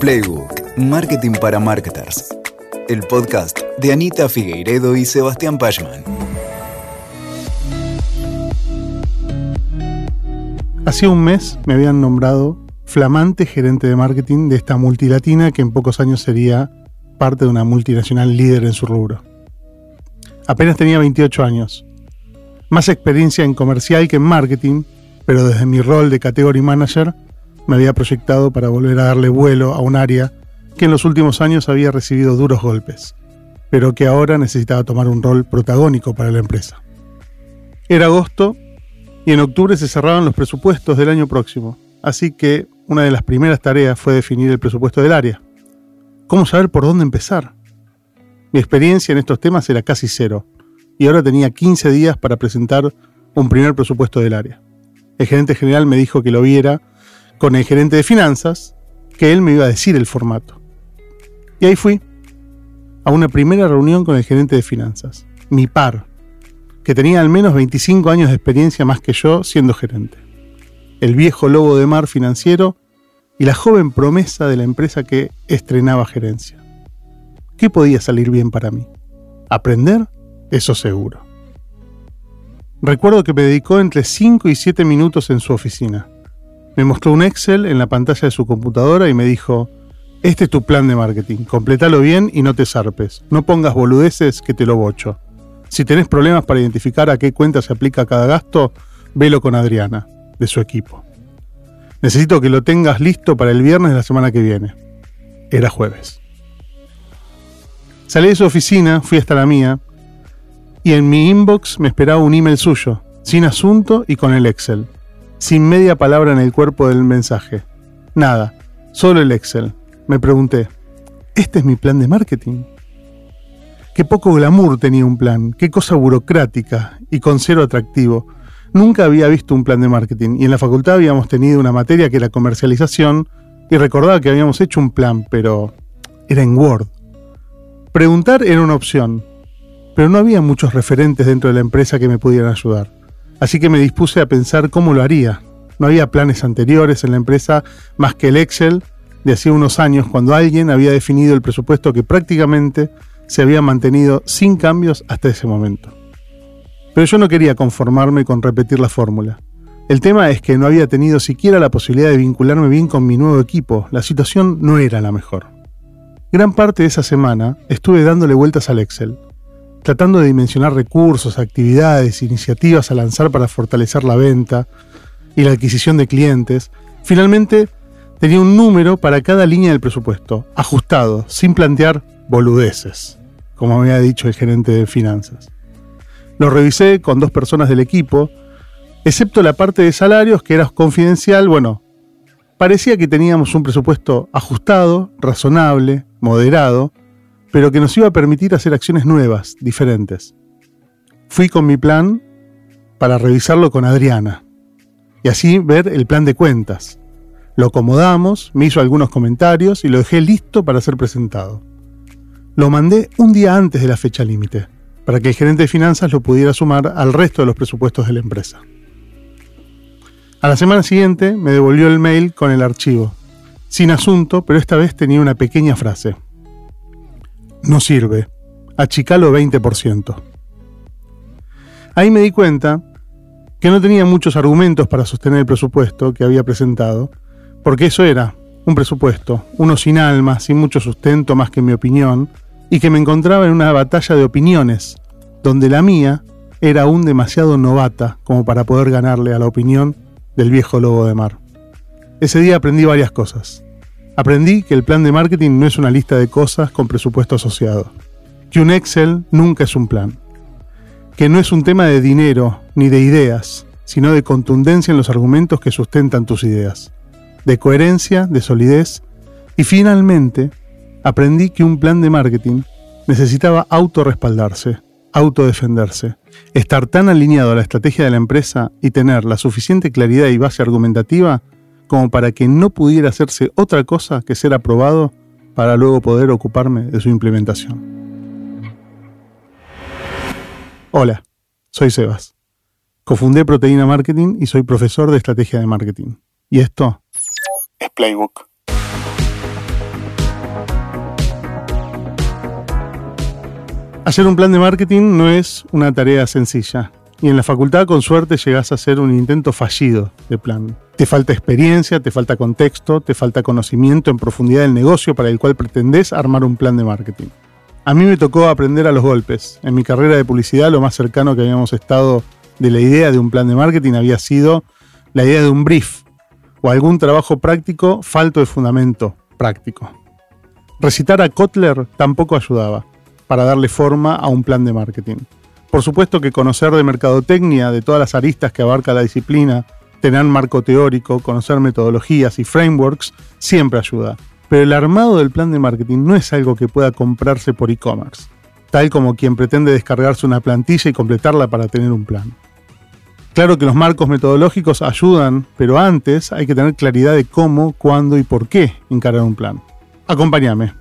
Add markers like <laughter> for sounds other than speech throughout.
Playbook, Marketing para Marketers. El podcast de Anita Figueiredo y Sebastián Pachman. Hacía un mes me habían nombrado flamante gerente de marketing de esta multilatina que en pocos años sería parte de una multinacional líder en su rubro. Apenas tenía 28 años. Más experiencia en comercial que en marketing, pero desde mi rol de category manager me había proyectado para volver a darle vuelo a un área que en los últimos años había recibido duros golpes, pero que ahora necesitaba tomar un rol protagónico para la empresa. Era agosto y en octubre se cerraban los presupuestos del año próximo, así que una de las primeras tareas fue definir el presupuesto del área. ¿Cómo saber por dónde empezar? Mi experiencia en estos temas era casi cero, y ahora tenía 15 días para presentar un primer presupuesto del área. El gerente general me dijo que lo viera con el gerente de finanzas, que él me iba a decir el formato. Y ahí fui, a una primera reunión con el gerente de finanzas, mi par, que tenía al menos 25 años de experiencia más que yo siendo gerente. El viejo lobo de mar financiero y la joven promesa de la empresa que estrenaba gerencia. ¿Qué podía salir bien para mí? ¿Aprender? Eso seguro. Recuerdo que me dedicó entre 5 y 7 minutos en su oficina. Me mostró un Excel en la pantalla de su computadora y me dijo, este es tu plan de marketing, completalo bien y no te zarpes, no pongas boludeces que te lo bocho. Si tenés problemas para identificar a qué cuenta se aplica cada gasto, velo con Adriana, de su equipo. Necesito que lo tengas listo para el viernes de la semana que viene. Era jueves. Salí de su oficina, fui hasta la mía, y en mi inbox me esperaba un email suyo, sin asunto y con el Excel, sin media palabra en el cuerpo del mensaje. Nada, solo el Excel. Me pregunté, ¿este es mi plan de marketing? Qué poco glamour tenía un plan, qué cosa burocrática y con cero atractivo. Nunca había visto un plan de marketing y en la facultad habíamos tenido una materia que era comercialización y recordaba que habíamos hecho un plan, pero era en Word. Preguntar era una opción, pero no había muchos referentes dentro de la empresa que me pudieran ayudar. Así que me dispuse a pensar cómo lo haría. No había planes anteriores en la empresa más que el Excel de hacía unos años cuando alguien había definido el presupuesto que prácticamente se había mantenido sin cambios hasta ese momento. Pero yo no quería conformarme con repetir la fórmula. El tema es que no había tenido siquiera la posibilidad de vincularme bien con mi nuevo equipo. La situación no era la mejor. Gran parte de esa semana estuve dándole vueltas al Excel, tratando de dimensionar recursos, actividades, iniciativas a lanzar para fortalecer la venta y la adquisición de clientes, finalmente tenía un número para cada línea del presupuesto, ajustado, sin plantear boludeces, como me había dicho el gerente de finanzas. Lo revisé con dos personas del equipo, excepto la parte de salarios que era confidencial, bueno, parecía que teníamos un presupuesto ajustado, razonable, moderado, pero que nos iba a permitir hacer acciones nuevas, diferentes. Fui con mi plan para revisarlo con Adriana y así ver el plan de cuentas. Lo acomodamos, me hizo algunos comentarios y lo dejé listo para ser presentado. Lo mandé un día antes de la fecha límite, para que el gerente de finanzas lo pudiera sumar al resto de los presupuestos de la empresa. A la semana siguiente me devolvió el mail con el archivo, sin asunto, pero esta vez tenía una pequeña frase. No sirve. Achicalo 20%. Ahí me di cuenta que no tenía muchos argumentos para sostener el presupuesto que había presentado, porque eso era un presupuesto, uno sin alma, sin mucho sustento más que mi opinión, y que me encontraba en una batalla de opiniones, donde la mía era aún demasiado novata como para poder ganarle a la opinión del viejo lobo de mar. Ese día aprendí varias cosas. Aprendí que el plan de marketing no es una lista de cosas con presupuesto asociado, que un Excel nunca es un plan, que no es un tema de dinero ni de ideas, sino de contundencia en los argumentos que sustentan tus ideas, de coherencia, de solidez, y finalmente aprendí que un plan de marketing necesitaba autorrespaldarse, autodefenderse, estar tan alineado a la estrategia de la empresa y tener la suficiente claridad y base argumentativa como para que no pudiera hacerse otra cosa que ser aprobado para luego poder ocuparme de su implementación. Hola, soy Sebas. Cofundé Proteína Marketing y soy profesor de estrategia de marketing. Y esto es Playbook. Hacer un plan de marketing no es una tarea sencilla. Y en la facultad con suerte llegás a hacer un intento fallido de plan. Te falta experiencia, te falta contexto, te falta conocimiento en profundidad del negocio para el cual pretendés armar un plan de marketing. A mí me tocó aprender a los golpes. En mi carrera de publicidad lo más cercano que habíamos estado de la idea de un plan de marketing había sido la idea de un brief o algún trabajo práctico falto de fundamento práctico. Recitar a Kotler tampoco ayudaba para darle forma a un plan de marketing. Por supuesto que conocer de mercadotecnia, de todas las aristas que abarca la disciplina, tener marco teórico, conocer metodologías y frameworks, siempre ayuda. Pero el armado del plan de marketing no es algo que pueda comprarse por e-commerce, tal como quien pretende descargarse una plantilla y completarla para tener un plan. Claro que los marcos metodológicos ayudan, pero antes hay que tener claridad de cómo, cuándo y por qué encarar un plan. Acompáñame.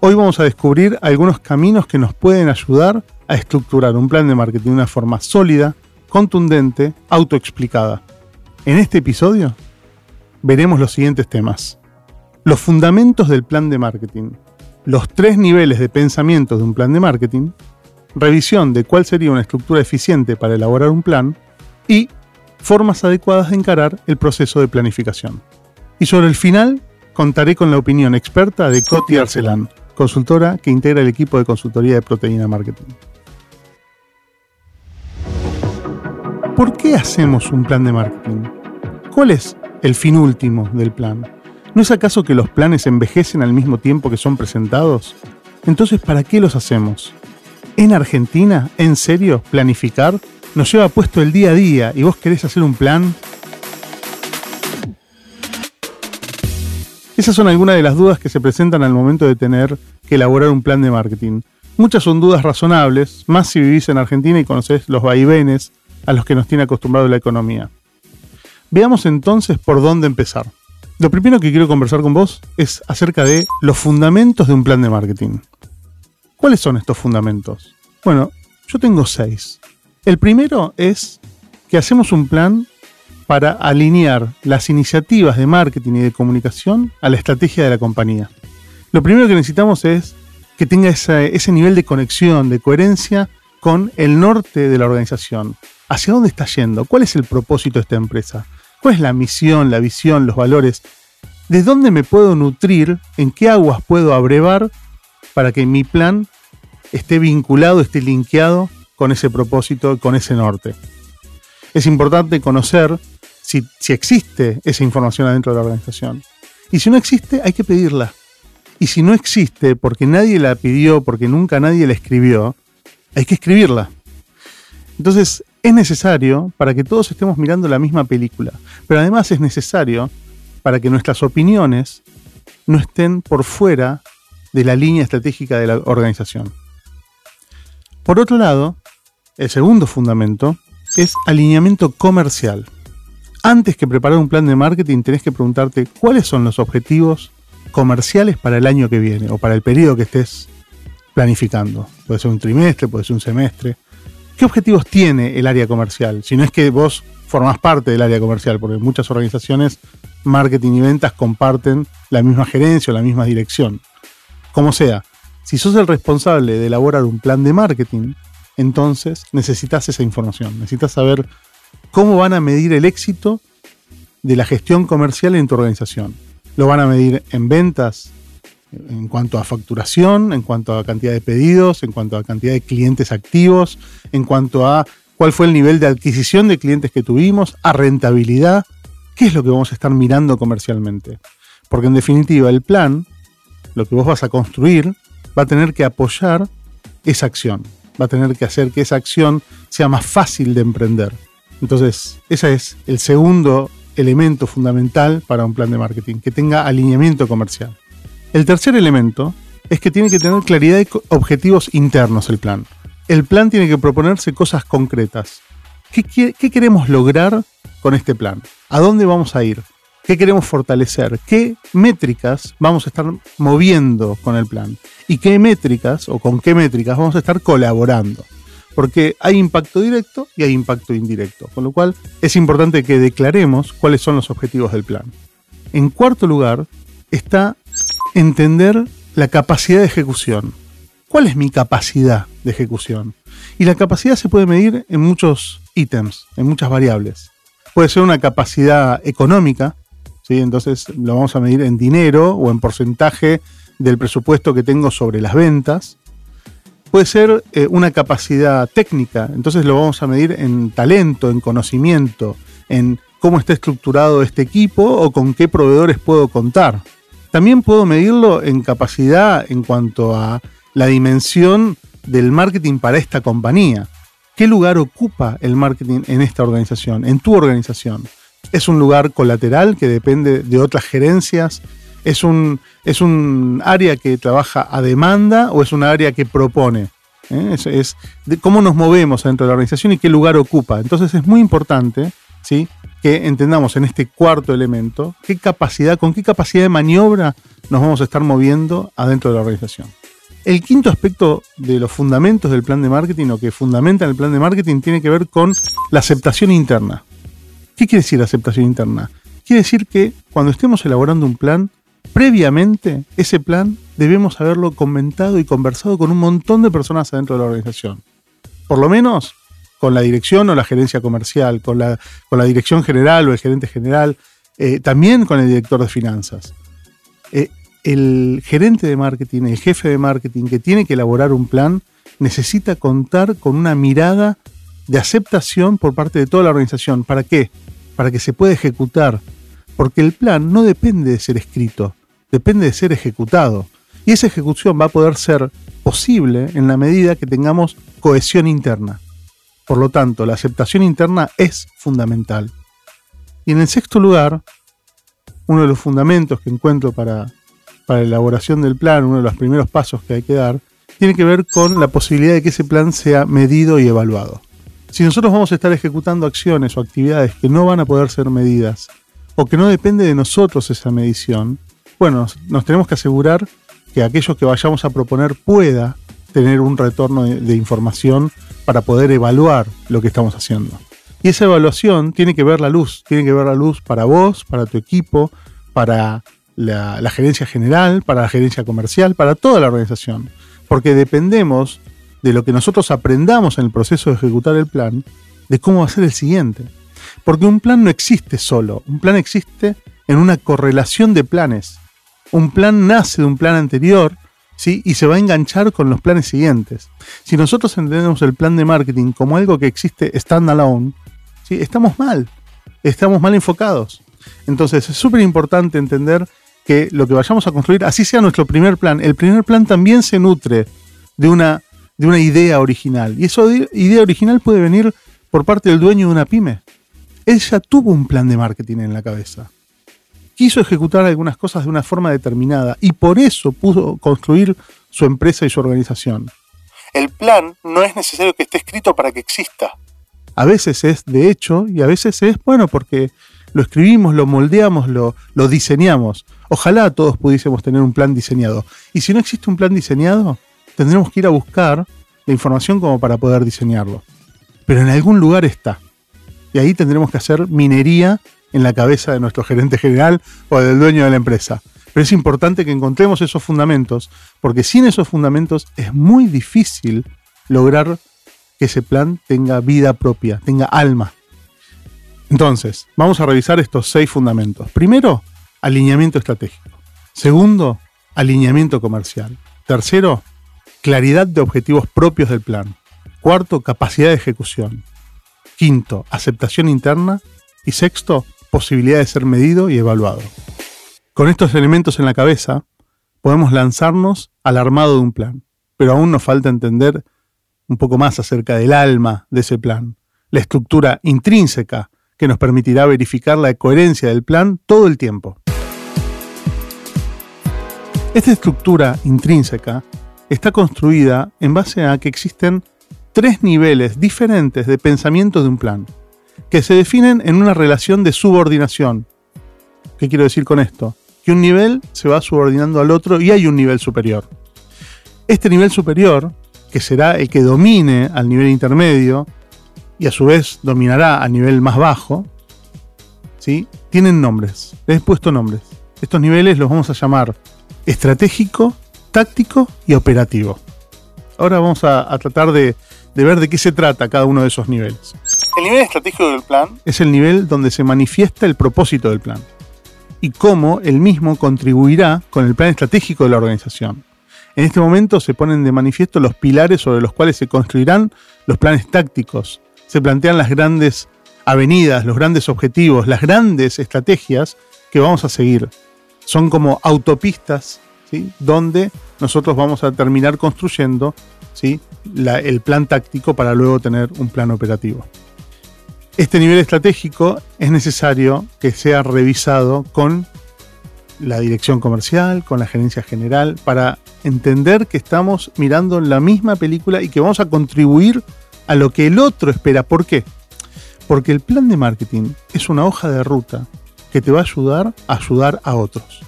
Hoy vamos a descubrir algunos caminos que nos pueden ayudar a estructurar un plan de marketing de una forma sólida, contundente, autoexplicada. En este episodio veremos los siguientes temas. Los fundamentos del plan de marketing, los tres niveles de pensamiento de un plan de marketing, revisión de cuál sería una estructura eficiente para elaborar un plan y formas adecuadas de encarar el proceso de planificación. Y sobre el final contaré con la opinión experta de Coti Arcelán, consultora que integra el equipo de consultoría de proteína marketing. ¿Por qué hacemos un plan de marketing? ¿Cuál es el fin último del plan? ¿No es acaso que los planes envejecen al mismo tiempo que son presentados? Entonces, ¿para qué los hacemos? ¿En Argentina, en serio, planificar nos lleva puesto el día a día y vos querés hacer un plan? Esas son algunas de las dudas que se presentan al momento de tener que elaborar un plan de marketing. Muchas son dudas razonables, más si vivís en Argentina y conocés los vaivenes a los que nos tiene acostumbrado la economía. Veamos entonces por dónde empezar. Lo primero que quiero conversar con vos es acerca de los fundamentos de un plan de marketing. ¿Cuáles son estos fundamentos? Bueno, yo tengo seis. El primero es que hacemos un plan para alinear las iniciativas de marketing y de comunicación a la estrategia de la compañía. Lo primero que necesitamos es que tenga ese, nivel de conexión, de coherencia con el norte de la organización. ¿Hacia dónde está yendo? ¿Cuál es el propósito de esta empresa? ¿Cuál es la misión, la visión, los valores? ¿De dónde me puedo nutrir? ¿En qué aguas puedo abrevar para que mi plan esté vinculado, esté linkeado con ese propósito, con ese norte? Es importante conocer si, existe esa información adentro de la organización. Y si no existe, hay que pedirla. Y si no existe porque nadie la pidió, porque nunca nadie la escribió, hay que escribirla. Entonces, es necesario para que todos estemos mirando la misma película. Pero además es necesario para que nuestras opiniones no estén por fuera de la línea estratégica de la organización. Por otro lado, el segundo fundamento es alineamiento comercial antes que preparar un plan de marketing tenés que preguntarte cuáles son los objetivos comerciales para el año que viene o para el periodo que estés planificando. Puede ser un trimestre, puede ser un semestre. ¿Qué objetivos tiene el área comercial? Si no es que vos formás parte del área comercial, porque muchas organizaciones, marketing y ventas comparten la misma gerencia o la misma dirección. Como sea, si sos el responsable de elaborar un plan de marketing, entonces necesitas esa información, necesitas saber cómo van a medir el éxito de la gestión comercial en tu organización. Lo van a medir en ventas, en cuanto a facturación, en cuanto a cantidad de pedidos, en cuanto a cantidad de clientes activos, en cuanto a cuál fue el nivel de adquisición de clientes que tuvimos, a rentabilidad. ¿Qué es lo que vamos a estar mirando comercialmente? Porque en definitiva el plan, lo que vos vas a construir, va a tener que apoyar esa acción, va a tener que hacer que esa acción sea más fácil de emprender entonces, ese es el segundo elemento fundamental para un plan de marketing, que tenga alineamiento comercial. El tercer elemento es que tiene que tener claridad de objetivos internos el plan. El plan tiene que proponerse cosas concretas. ¿Qué, queremos lograr con este plan? ¿A dónde vamos a ir? ¿Qué queremos fortalecer? ¿Qué métricas vamos a estar moviendo con el plan? ¿Y qué métricas o con qué métricas vamos a estar colaborando? porque hay impacto directo y hay impacto indirecto, con lo cual es importante que declaremos cuáles son los objetivos del plan. En cuarto lugar está entender la capacidad de ejecución. ¿cuál es mi capacidad de ejecución? Y la capacidad se puede medir en muchos ítems, en muchas variables. Puede ser una capacidad económica, ¿sí? entonces lo vamos a medir en dinero o en porcentaje del presupuesto que tengo sobre las ventas. Puede ser eh, una capacidad técnica, entonces lo vamos a medir en talento, en conocimiento, en cómo está estructurado este equipo o con qué proveedores puedo contar. También puedo medirlo en capacidad en cuanto a la dimensión del marketing para esta compañía. ¿Qué lugar ocupa el marketing en esta organización, en tu organización? ¿Es un lugar colateral que depende de otras gerencias? ¿Es un, es un área que trabaja a demanda o es un área que propone? ¿Eh? Es, cómo nos movemos dentro de la organización y qué lugar ocupa. Entonces es muy importante ¿sí? Que entendamos en este cuarto elemento qué capacidad, con qué capacidad de maniobra nos vamos a estar moviendo adentro de la organización. El quinto aspecto de los fundamentos del plan de marketing o que fundamentan el plan de marketing tiene que ver con la aceptación interna. ¿Qué quiere decir aceptación interna? Quiere decir que cuando estemos elaborando un plan, previamente ese plan debemos haberlo comentado y conversado con un montón de personas adentro de la organización. Por lo menos con la dirección o la gerencia comercial, con la, con la dirección general o el gerente general, eh, también con el director de finanzas. Eh, el gerente de marketing, el jefe de marketing que tiene que elaborar un plan, necesita contar con una mirada de aceptación por parte de toda la organización. ¿Para qué? Para que se pueda ejecutar. Porque el plan no depende de ser escrito, depende de ser ejecutado. Y esa ejecución va a poder ser posible en la medida que tengamos cohesión interna. Por lo tanto, la aceptación interna es fundamental. Y en el sexto lugar, uno de los fundamentos que encuentro para la elaboración del plan, uno de los primeros pasos que hay que dar, tiene que ver con la posibilidad de que ese plan sea medido y evaluado. Si nosotros vamos a estar ejecutando acciones o actividades que no van a poder ser medidas, o que no depende de nosotros esa medición, bueno, nos tenemos que asegurar que aquello que vayamos a proponer pueda tener un retorno de, información para poder evaluar lo que estamos haciendo. Y esa evaluación tiene que ver la luz, tiene que ver la luz para vos, para tu equipo, para la, gerencia general, para la gerencia comercial, para toda la organización. Porque dependemos de lo que nosotros aprendamos en el proceso de ejecutar el plan, de cómo va a ser el siguiente. Porque un plan no existe solo, un plan existe en una correlación de planes. Un plan nace de un plan anterior ¿sí? y se va a enganchar con los planes siguientes. Si nosotros entendemos el plan de marketing como algo que existe standalone, ¿sí? estamos mal, estamos mal enfocados. Entonces es súper importante entender que lo que vayamos a construir, así sea nuestro primer plan, el primer plan también se nutre de una, de una idea original. Y esa idea original puede venir por parte del dueño de una pyme. Él ya tuvo un plan de marketing en la cabeza. Quiso ejecutar algunas cosas de una forma determinada y por eso pudo construir su empresa y su organización. El plan no es necesario que esté escrito para que exista. A veces es de hecho y a veces es, bueno, porque lo escribimos, lo moldeamos, lo, lo diseñamos. Ojalá todos pudiésemos tener un plan diseñado. Y si no existe un plan diseñado, tendremos que ir a buscar la información como para poder diseñarlo. Pero en algún lugar está. Y ahí tendremos que hacer minería en la cabeza de nuestro gerente general o del dueño de la empresa. Pero es importante que encontremos esos fundamentos, porque sin esos fundamentos es muy difícil lograr que ese plan tenga vida propia, tenga alma. Entonces, vamos a revisar estos seis fundamentos. Primero, alineamiento estratégico. Segundo, alineamiento comercial. Tercero, claridad de objetivos propios del plan. Cuarto, capacidad de ejecución. Quinto, aceptación interna. Y sexto, posibilidad de ser medido y evaluado. Con estos elementos en la cabeza, podemos lanzarnos al armado de un plan. Pero aún nos falta entender un poco más acerca del alma de ese plan, la estructura intrínseca que nos permitirá verificar la coherencia del plan todo el tiempo. Esta estructura intrínseca está construida en base a que existen tres niveles diferentes de pensamiento de un plan, que se definen en una relación de subordinación. ¿Qué quiero decir con esto? Que un nivel se va subordinando al otro y hay un nivel superior. Este nivel superior, que será el que domine al nivel intermedio, y a su vez dominará a nivel más bajo, ¿sí? tienen nombres. Les he puesto nombres. Estos niveles los vamos a llamar estratégico, táctico y operativo. Ahora vamos a, tratar de, de ver de qué se trata cada uno de esos niveles. El nivel estratégico del plan es el nivel donde se manifiesta el propósito del plan y cómo el mismo contribuirá con el plan estratégico de la organización. En este momento se ponen de manifiesto los pilares sobre los cuales se construirán los planes tácticos, se plantean las grandes avenidas, los grandes objetivos, las grandes estrategias que vamos a seguir. Son como autopistas, ¿sí? donde nosotros vamos a terminar construyendo ¿sí? El plan táctico para luego tener un plan operativo. Este nivel estratégico es necesario que sea revisado con la dirección comercial, con la gerencia general, para entender que estamos mirando la misma película y que vamos a contribuir a lo que el otro espera. ¿Por qué? Porque el plan de marketing es una hoja de ruta que te va a ayudar a ayudar a otros.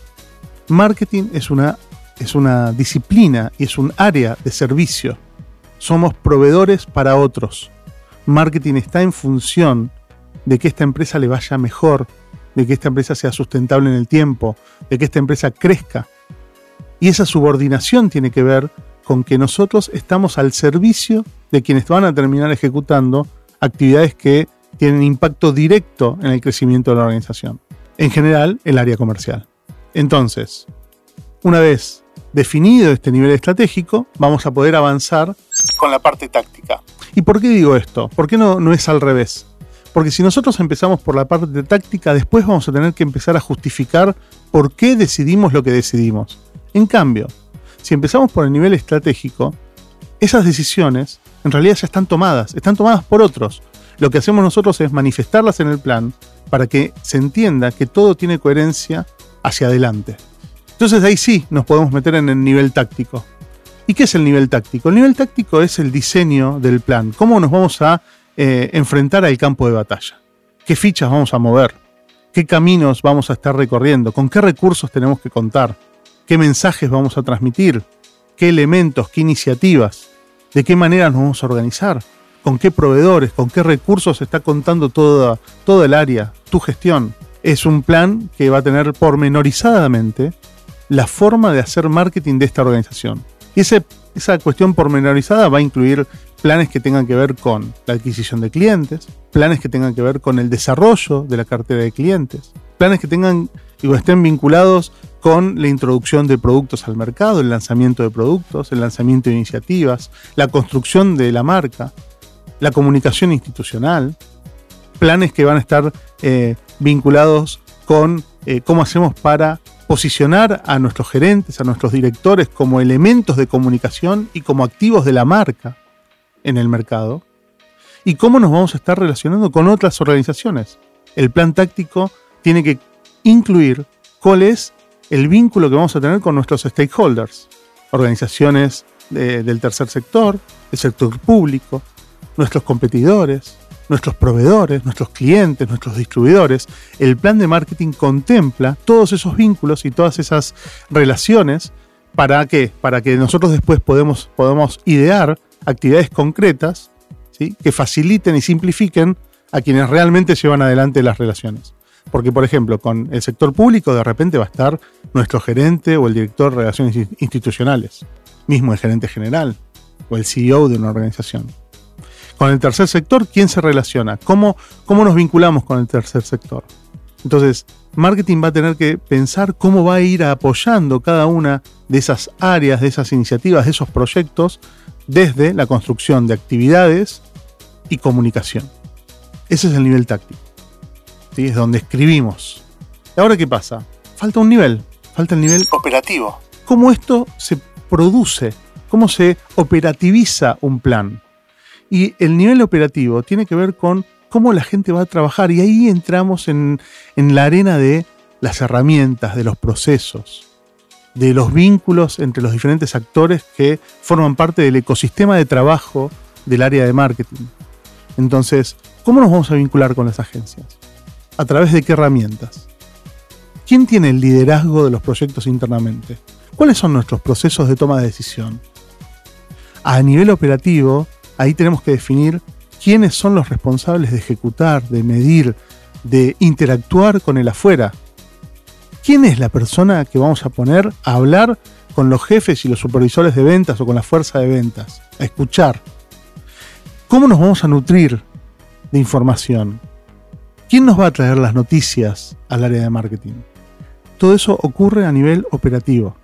Marketing es una, es una disciplina y es un área de servicio. Somos proveedores para otros. Marketing está en función de que esta empresa le vaya mejor, de que esta empresa sea sustentable en el tiempo, de que esta empresa crezca. Y esa subordinación tiene que ver con que nosotros estamos al servicio de quienes van a terminar ejecutando actividades que tienen impacto directo en el crecimiento de la organización. En general, el área comercial. Entonces, una vez definido este nivel estratégico, vamos a poder avanzar con la parte táctica. ¿Y por qué digo esto? ¿Por qué no, no es al revés? Porque si nosotros empezamos por la parte táctica, después vamos a tener que empezar a justificar por qué decidimos lo que decidimos. En cambio, si empezamos por el nivel estratégico, esas decisiones en realidad ya están tomadas, están tomadas por otros. Lo que hacemos nosotros es manifestarlas en el plan para que se entienda que todo tiene coherencia hacia adelante. Entonces ahí sí nos podemos meter en el nivel táctico. ¿Y qué es el nivel táctico? El nivel táctico es el diseño del plan, cómo nos vamos a eh, enfrentar al campo de batalla. ¿Qué fichas vamos a mover? ¿Qué caminos vamos a estar recorriendo? ¿Con qué recursos tenemos que contar? ¿Qué mensajes vamos a transmitir? ¿Qué elementos? ¿Qué iniciativas? ¿De qué manera nos vamos a organizar? ¿Con qué proveedores? ¿Con qué recursos está contando toda, toda el área? Tu gestión. Es un plan que va a tener pormenorizadamente la forma de hacer marketing de esta organización. Y esa cuestión pormenorizada va a incluir planes que tengan que ver con la adquisición de clientes, planes que tengan que ver con el desarrollo de la cartera de clientes, planes que tengan y estén vinculados con la introducción de productos al mercado, el lanzamiento de productos, el lanzamiento de iniciativas, la construcción de la marca, la comunicación institucional, planes que van a estar eh, vinculados con eh, cómo hacemos para posicionar a nuestros gerentes, a nuestros directores como elementos de comunicación y como activos de la marca en el mercado y cómo nos vamos a estar relacionando con otras organizaciones. El plan táctico tiene que incluir cuál es el vínculo que vamos a tener con nuestros stakeholders, organizaciones del tercer sector, el sector público, nuestros competidores, nuestros proveedores, nuestros clientes, nuestros distribuidores. El plan de marketing contempla todos esos vínculos y todas esas relaciones para que, para que nosotros después podemos, podamos idear actividades concretas que faciliten y simplifiquen a quienes realmente llevan adelante las relaciones. Porque, por ejemplo, con el sector público de repente va a estar nuestro gerente o el director de relaciones institucionales, mismo el gerente general o el CEO de una organización. Con el tercer sector, ¿quién se relaciona? ¿Cómo, cómo nos vinculamos con el tercer sector? Entonces, marketing va a tener que pensar cómo va a ir apoyando cada una de esas áreas, de esas iniciativas, de esos proyectos desde la construcción de actividades y comunicación. Ese es el nivel táctico. ¿sí? Es donde escribimos. ¿Y ahora qué pasa? Falta un nivel, falta el nivel operativo. ¿Cómo esto se produce? ¿Cómo se operativiza un plan? Y el nivel operativo tiene que ver con cómo la gente va a trabajar y ahí entramos en, en la arena de las herramientas, de los procesos, de los vínculos entre los diferentes actores que forman parte del ecosistema de trabajo del área de marketing. Entonces, ¿cómo nos vamos a vincular con las agencias? ¿A través de qué herramientas? ¿Quién tiene el liderazgo de los proyectos internamente? ¿Cuáles son nuestros procesos de toma de decisión? A nivel operativo, ahí tenemos que definir quiénes son los responsables de ejecutar, de medir, de interactuar con el afuera, ¿Quién es la persona que vamos a poner a hablar con los jefes y los supervisores de ventas o con la fuerza de ventas? A escuchar. ¿Cómo nos vamos a nutrir de información? ¿Quién nos va a traer las noticias al área de marketing? Todo eso ocurre a nivel operativo,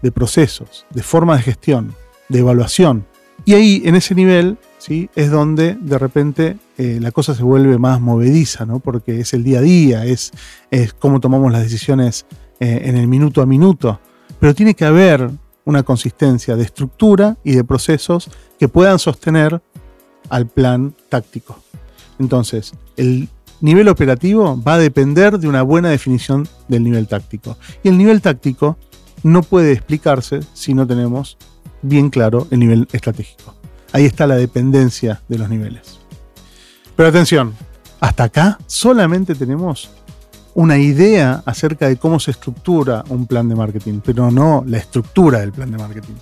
de procesos, de forma de gestión, de evaluación. Y ahí, en ese nivel, ¿sí? es donde de repente eh, la cosa se vuelve más movediza, ¿no? porque es el día a día, es, es cómo tomamos las decisiones eh, en el minuto a minuto. Pero tiene que haber una consistencia de estructura y de procesos que puedan sostener al plan táctico. Entonces, el nivel operativo va a depender de una buena definición del nivel táctico. Y el nivel táctico no puede explicarse si no tenemos bien claro el nivel estratégico. Ahí está la dependencia de los niveles. Pero atención, hasta acá solamente tenemos una idea acerca de cómo se estructura un plan de marketing, pero no la estructura del plan de marketing.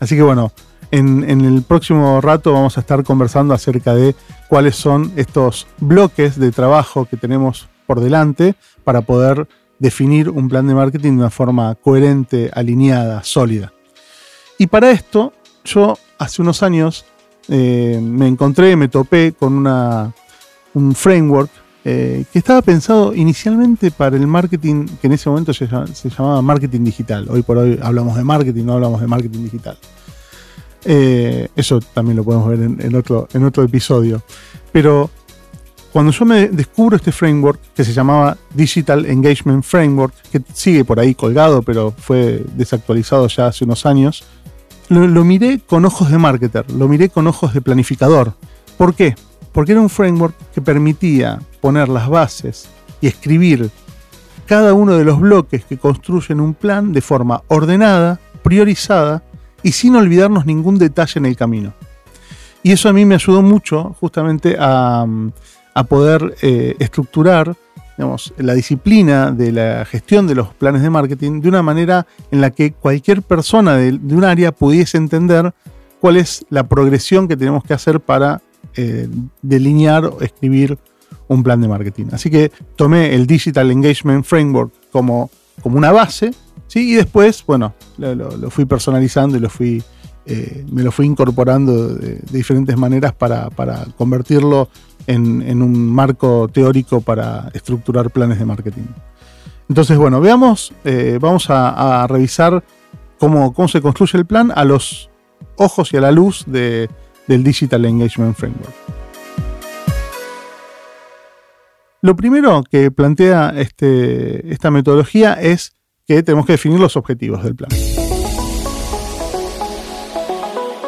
Así que bueno, en, el próximo rato vamos a estar conversando acerca de cuáles son estos bloques de trabajo que tenemos por delante para poder definir un plan de marketing de una forma coherente, alineada, sólida. Y para esto, yo hace unos años eh, me encontré, me topé con una, un framework eh, que estaba pensado inicialmente para el marketing, que en ese momento se, llamaba marketing digital. Hoy por hoy hablamos de marketing, no hablamos de marketing digital. Eh, eso también lo podemos ver en, otro, en otro episodio. Pero cuando yo me descubro este framework que se llamaba Digital Engagement Framework, que sigue por ahí colgado, pero fue desactualizado ya hace unos años, lo, miré con ojos de marketer, lo miré con ojos de planificador. ¿Por qué? Porque era un framework que permitía poner las bases y escribir cada uno de los bloques que construyen un plan de forma ordenada, priorizada y sin olvidarnos ningún detalle en el camino. Y eso a mí me ayudó mucho justamente a, poder eh, estructurar digamos, la disciplina de la gestión de los planes de marketing de una manera en la que cualquier persona de, un área pudiese entender cuál es la progresión que tenemos que hacer para eh, delinear o escribir un plan de marketing. Así que tomé el Digital Engagement Framework como, como una base, y después, bueno, lo, fui personalizando y lo fui, eh, me lo fui incorporando de, diferentes maneras para, para convertirlo en, un marco teórico para estructurar planes de marketing. Entonces, bueno, veamos, eh, vamos a, revisar cómo, cómo, se construye el plan a los ojos y a la luz del Digital Engagement Framework. Lo primero que plantea este, esta metodología es que tenemos que definir los objetivos del plan.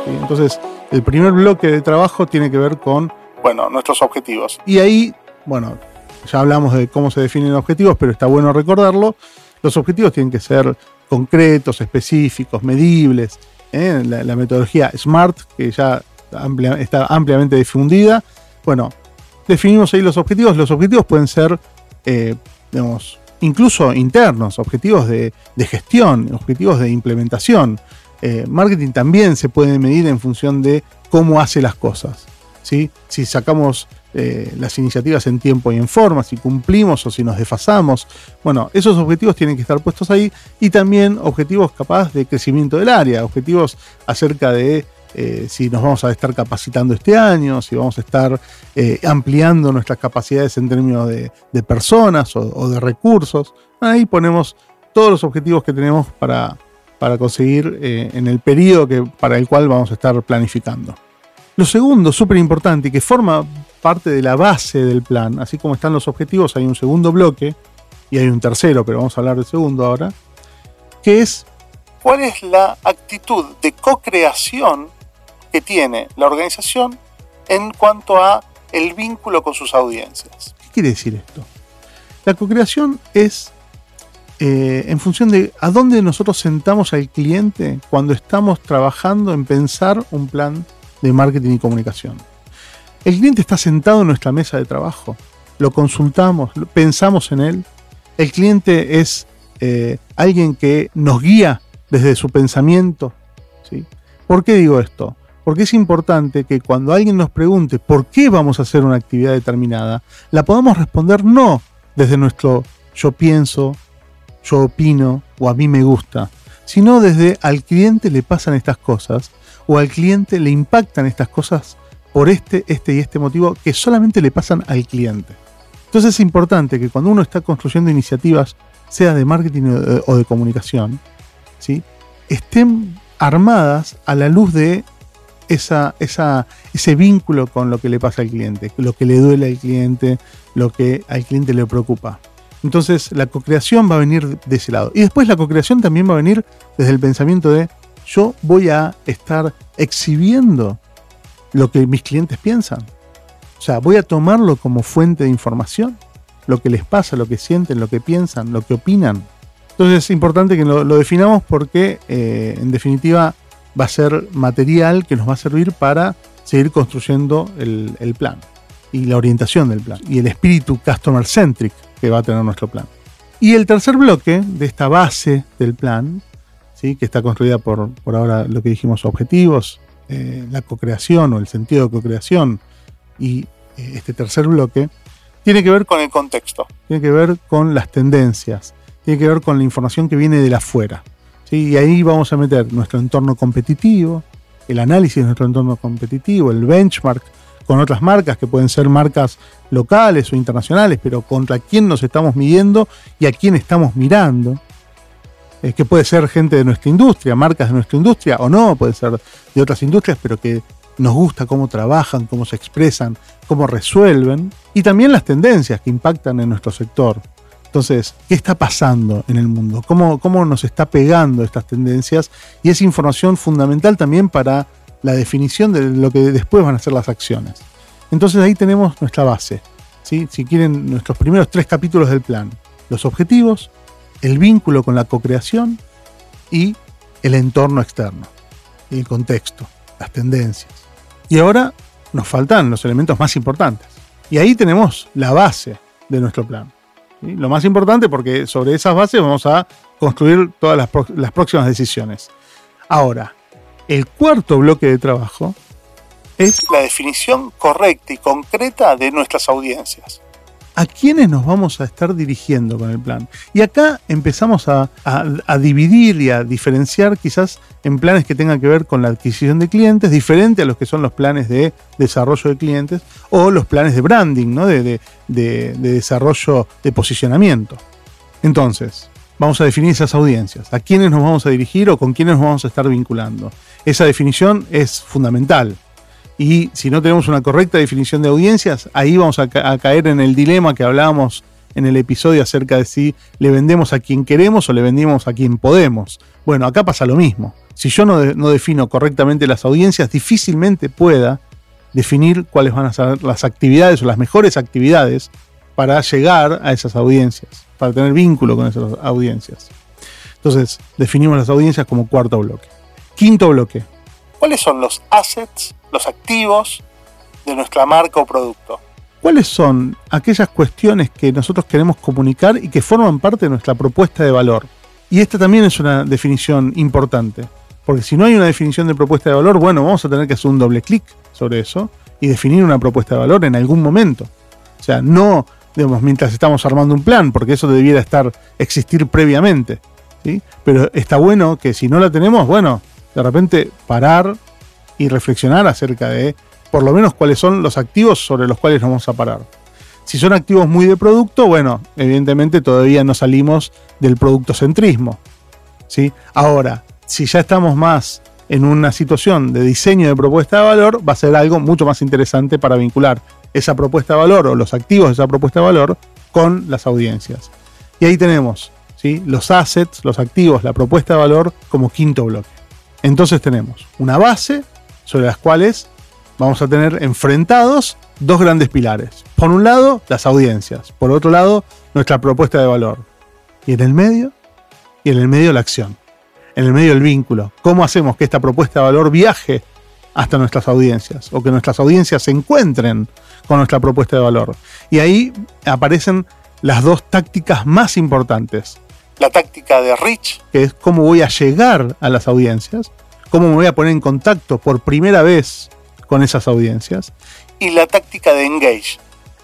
Entonces, el primer bloque de trabajo tiene que ver con bueno, nuestros objetivos. Y ahí, bueno, ya hablamos de cómo se definen objetivos, pero está bueno recordarlo. Los objetivos tienen que ser concretos, específicos, medibles. ¿eh? La, metodología SMART, que ya está ampliamente difundida. Bueno, definimos ahí los objetivos. Los objetivos pueden ser, eh, digamos, incluso internos, objetivos de, gestión, objetivos de implementación. Eh, marketing también se puede medir en función de cómo hace las cosas si sacamos eh, las iniciativas en tiempo y en forma, si cumplimos o si nos desfasamos. Bueno, esos objetivos tienen que estar puestos ahí y también objetivos capaz de crecimiento del área, objetivos acerca de eh, si nos vamos a estar capacitando este año, si vamos a estar eh, ampliando nuestras capacidades en términos de, personas o, de recursos. Ahí ponemos todos los objetivos que tenemos para, para conseguir en el periodo que, para el cual vamos a estar planificando. Lo segundo, súper importante, y que forma parte de la base del plan, así como están los objetivos, hay un segundo bloque, y hay un tercero, pero vamos a hablar del segundo ahora, que es cuál es la actitud de co-creación que tiene la organización en cuanto a el vínculo con sus audiencias. ¿Qué quiere decir esto? La co-creación es eh, en función de a dónde nosotros sentamos al cliente cuando estamos trabajando en pensar un plan de marketing y comunicación. El cliente está sentado en nuestra mesa de trabajo, lo consultamos, pensamos en él. El cliente es eh, alguien que nos guía desde su pensamiento. ¿sí? ¿Por qué digo esto? Porque es importante que cuando alguien nos pregunte por qué vamos a hacer una actividad determinada, la podamos responder no desde nuestro yo pienso, yo opino o a mí me gusta, sino desde al cliente le pasan estas cosas o al cliente le impactan estas cosas por este, este y este motivo que solamente le pasan al cliente. Entonces es importante que cuando uno está construyendo iniciativas, sea de marketing o de comunicación, ¿sí? estén armadas a la luz de esa, ese vínculo con lo que le pasa al cliente, lo que le duele al cliente, lo que al cliente le preocupa. Entonces la co-creación va a venir de ese lado. Y después la co-creación también va a venir desde el pensamiento de yo voy a estar exhibiendo lo que mis clientes piensan. O sea, voy a tomarlo como fuente de información, lo que les pasa, lo que sienten, lo que piensan, lo que opinan. Entonces es importante que lo, definamos porque eh, en definitiva va a ser material que nos va a servir para seguir construyendo el, el plan y la orientación del plan y el espíritu customer centric que va a tener nuestro plan. Y el tercer bloque de esta base del plan, ¿sí? que está construida por, por ahora lo que dijimos, objetivos, eh, la co-creación o el sentido de co-creación y eh, este tercer bloque, tiene que ver con el contexto, tiene que ver con las tendencias, tiene que ver con la información que viene de la afuera. Y ahí vamos a meter nuestro entorno competitivo, el análisis de nuestro entorno competitivo, el benchmark con otras marcas que pueden ser marcas locales o internacionales, pero contra quién nos estamos midiendo y a quién estamos mirando. Que puede ser gente de nuestra industria, marcas de nuestra industria o no, puede ser de otras industrias, pero que nos gusta cómo trabajan, cómo se expresan, cómo resuelven, y también las tendencias que impactan en nuestro sector. Entonces, ¿qué está pasando en el mundo? ¿Cómo, cómo nos está pegando estas tendencias? Y es información fundamental también para la definición de lo que después van a ser las acciones. Entonces ahí tenemos nuestra base. Si quieren, nuestros primeros tres capítulos del plan. Los objetivos, el vínculo con la co-creación y el entorno externo. El contexto, las tendencias. Y ahora nos faltan los elementos más importantes. Y ahí tenemos la base de nuestro plan. Lo más importante porque sobre esas bases vamos a construir todas las, las próximas decisiones. Ahora, el cuarto bloque de trabajo es la definición correcta y concreta de nuestras audiencias. ¿A quiénes nos vamos a estar dirigiendo con el plan? Y acá empezamos a, dividir y a diferenciar quizás en planes que tengan que ver con la adquisición de clientes, diferente a los que son los planes de desarrollo de clientes o los planes de branding, ¿no? de desarrollo de posicionamiento. Entonces, vamos a definir esas audiencias, a quiénes nos vamos a dirigir o con quiénes nos vamos a estar vinculando. Esa definición es fundamental. Y si no tenemos una correcta definición de audiencias, ahí vamos a, caer en el dilema que hablábamos en el episodio acerca de si le vendemos a quien queremos o le vendemos a quien podemos. Bueno, acá pasa lo mismo. Si yo no, no defino correctamente las audiencias, difícilmente pueda definir cuáles van a ser las actividades o las mejores actividades para llegar a esas audiencias, para tener vínculo con esas audiencias. Entonces, definimos las audiencias como cuarto bloque. Quinto bloque. ¿Cuáles son los assets, los activos de nuestra marca o producto? ¿Cuáles son aquellas cuestiones que nosotros queremos comunicar y que forman parte de nuestra propuesta de valor? Y esta también es una definición importante, porque si no hay una definición de propuesta de valor, bueno, vamos a tener que hacer un doble clic sobre eso y definir una propuesta de valor en algún momento. O sea, no digamos, mientras estamos armando un plan, porque eso debiera estar existir previamente. ¿sí? Pero está bueno que si no la tenemos, bueno, de repente parar y reflexionar acerca de por lo menos cuáles son los activos sobre los cuales vamos a parar. Si son activos muy de producto, bueno, evidentemente todavía no salimos del producto centrismo. ¿sí? Ahora, si ya estamos más en una situación de diseño de propuesta de valor, va a ser algo mucho más interesante para vincular esa propuesta de valor o los activos de esa propuesta de valor con las audiencias. Y ahí tenemos ¿sí? los assets, los activos, la propuesta de valor como quinto bloque. Entonces tenemos una base sobre las cuales vamos a tener enfrentados dos grandes pilares. Por un lado, las audiencias. Por otro lado, nuestra propuesta de valor. Y en el medio, y en el medio la acción. En el medio el vínculo. ¿Cómo hacemos que esta propuesta de valor viaje hasta nuestras audiencias? O que nuestras audiencias se encuentren con nuestra propuesta de valor. Y ahí aparecen las dos tácticas más importantes la táctica de Rich, que es cómo voy a llegar a las audiencias, cómo me voy a poner en contacto por primera vez con esas audiencias, y la táctica de Engage.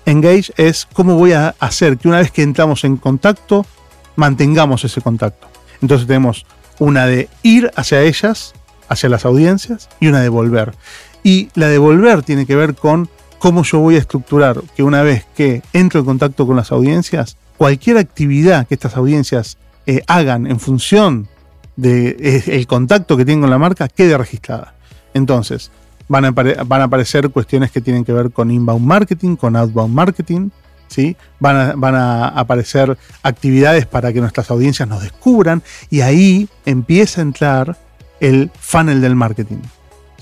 Engage es cómo voy a hacer que una vez que entramos en contacto, mantengamos ese contacto. Entonces tenemos una de ir hacia ellas, hacia las audiencias, y una de volver. Y la de volver tiene que ver con cómo yo voy a estructurar que una vez que entro en contacto con las audiencias, cualquier actividad que estas audiencias eh, hagan en función del de, contacto que tienen con la marca quede registrada. Entonces, van a, van a, aparecer cuestiones que tienen que ver con inbound marketing, con outbound marketing, ¿sí? van, a, van a aparecer actividades para que nuestras audiencias nos descubran y ahí empieza a entrar el funnel del marketing.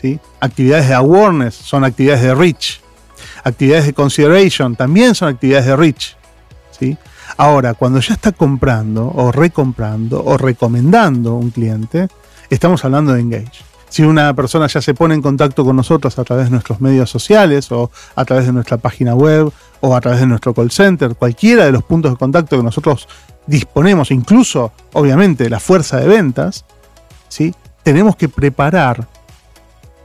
¿sí? Actividades de awareness son actividades de reach. Actividades de consideration también son actividades de reach. ¿sí? Ahora, cuando ya está comprando o recomprando o recomendando un cliente, estamos hablando de engage. Si una persona ya se pone en contacto con nosotros a través de nuestros medios sociales o a través de nuestra página web o a través de nuestro call center, cualquiera de los puntos de contacto que nosotros disponemos, incluso obviamente la fuerza de ventas, ¿sí? tenemos que preparar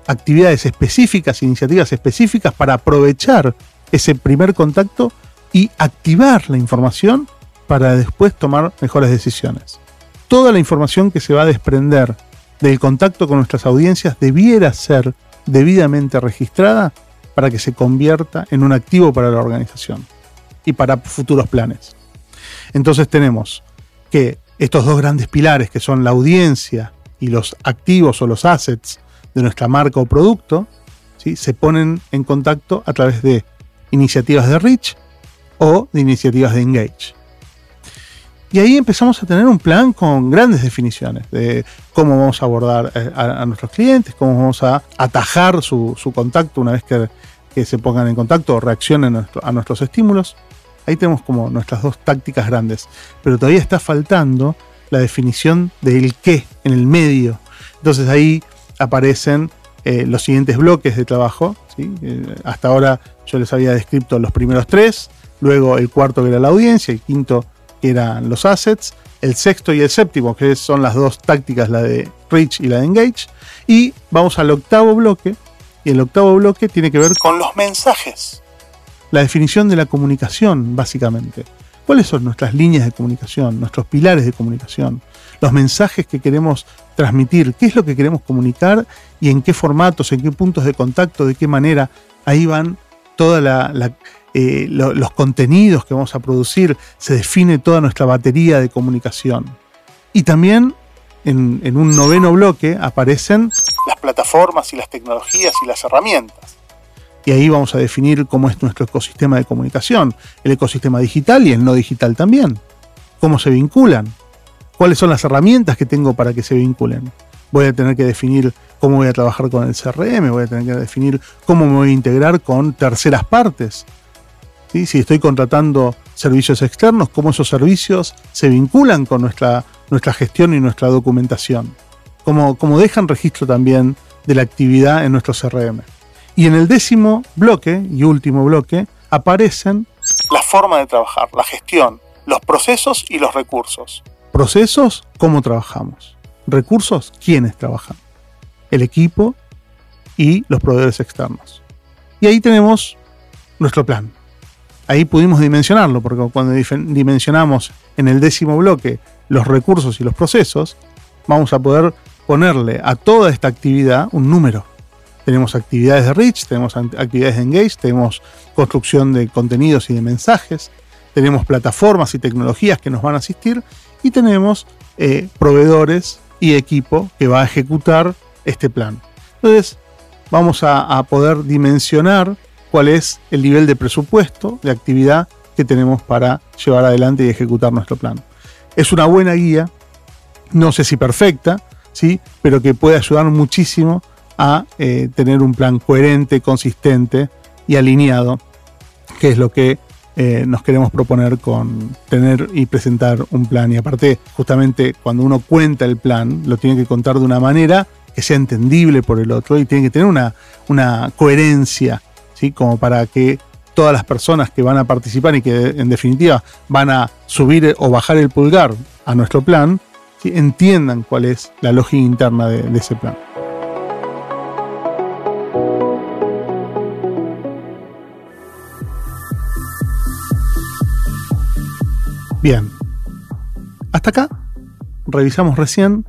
actividades específicas, iniciativas específicas para aprovechar ese primer contacto y activar la información para después tomar mejores decisiones. Toda la información que se va a desprender del contacto con nuestras audiencias debiera ser debidamente registrada para que se convierta en un activo para la organización y para futuros planes. Entonces tenemos que estos dos grandes pilares que son la audiencia y los activos o los assets de nuestra marca o producto, ¿sí? se ponen en contacto a través de iniciativas de Reach o de iniciativas de Engage. Y ahí empezamos a tener un plan con grandes definiciones de cómo vamos a abordar eh, a, nuestros clientes, cómo vamos a atajar su, contacto una vez que, se pongan en contacto o reaccionen a, nuestros estímulos. Ahí tenemos como nuestras dos tácticas grandes. Pero todavía está faltando la definición del qué en el medio. Entonces ahí aparecen eh, los siguientes bloques de trabajo. Eh, hasta ahora yo les había descrito los primeros tres, luego el cuarto que era la audiencia, el quinto que eran los assets, el sexto y el séptimo, que son las dos tácticas, la de reach y la de engage, y vamos al octavo bloque, y el octavo bloque tiene que ver con los mensajes, la definición de la comunicación, básicamente. ¿Cuáles son nuestras líneas de comunicación, nuestros pilares de comunicación, los mensajes que queremos transmitir, qué es lo que queremos comunicar y en qué formatos, en qué puntos de contacto, de qué manera? Ahí van toda eh, los contenidos que vamos a producir, se define toda nuestra batería de comunicación. Y también en, un noveno bloque aparecen las plataformas y las tecnologías y las herramientas. Y ahí vamos a definir cómo es nuestro ecosistema de comunicación, el ecosistema digital y el no digital también. Cómo se vinculan, cuáles son las herramientas que tengo para que se vinculen. Voy a tener que definir cómo voy a trabajar con el CRM, voy a tener que definir cómo me voy a integrar con terceras partes, si estoy contratando servicios externos, cómo esos servicios se vinculan con nuestra, nuestra gestión y nuestra documentación, cómo, cómo dejan registro también de la actividad en nuestro CRM. Y en el décimo bloque y último bloque aparecen la forma de trabajar, la gestión, los procesos y los recursos. Procesos, cómo trabajamos. Recursos, quiénes trabajan. El equipo y los proveedores externos. Y ahí tenemos nuestro plan, ahí pudimos dimensionarlo, porque cuando dimensionamos en el décimo bloque los recursos y los procesos, vamos a poder ponerle a toda esta actividad un número. Tenemos actividades de reach, tenemos actividades de engage, tenemos construcción de contenidos y de mensajes, tenemos plataformas y tecnologías que nos van a asistir y tenemos eh, proveedores y equipo que va a ejecutar este plan. Entonces, vamos a poder dimensionar cuál es el nivel de presupuesto, de actividad que tenemos para llevar adelante y ejecutar nuestro plan. Es una buena guía, no sé si perfecta, ¿sí? pero que puede ayudar muchísimo a eh, tener un plan coherente, consistente y alineado, que es lo que eh, nos queremos proponer con tener y presentar un plan. Y aparte, justamente cuando uno cuenta el plan, lo tiene que contar de una manera que sea entendible por el otro y tiene que tener una, una coherencia como para que todas las personas que van a participar y que en definitiva van a subir o bajar el pulgar a nuestro plan, entiendan cuál es la lógica interna de, ese plan. Bien, Hasta acá. Revisamos recién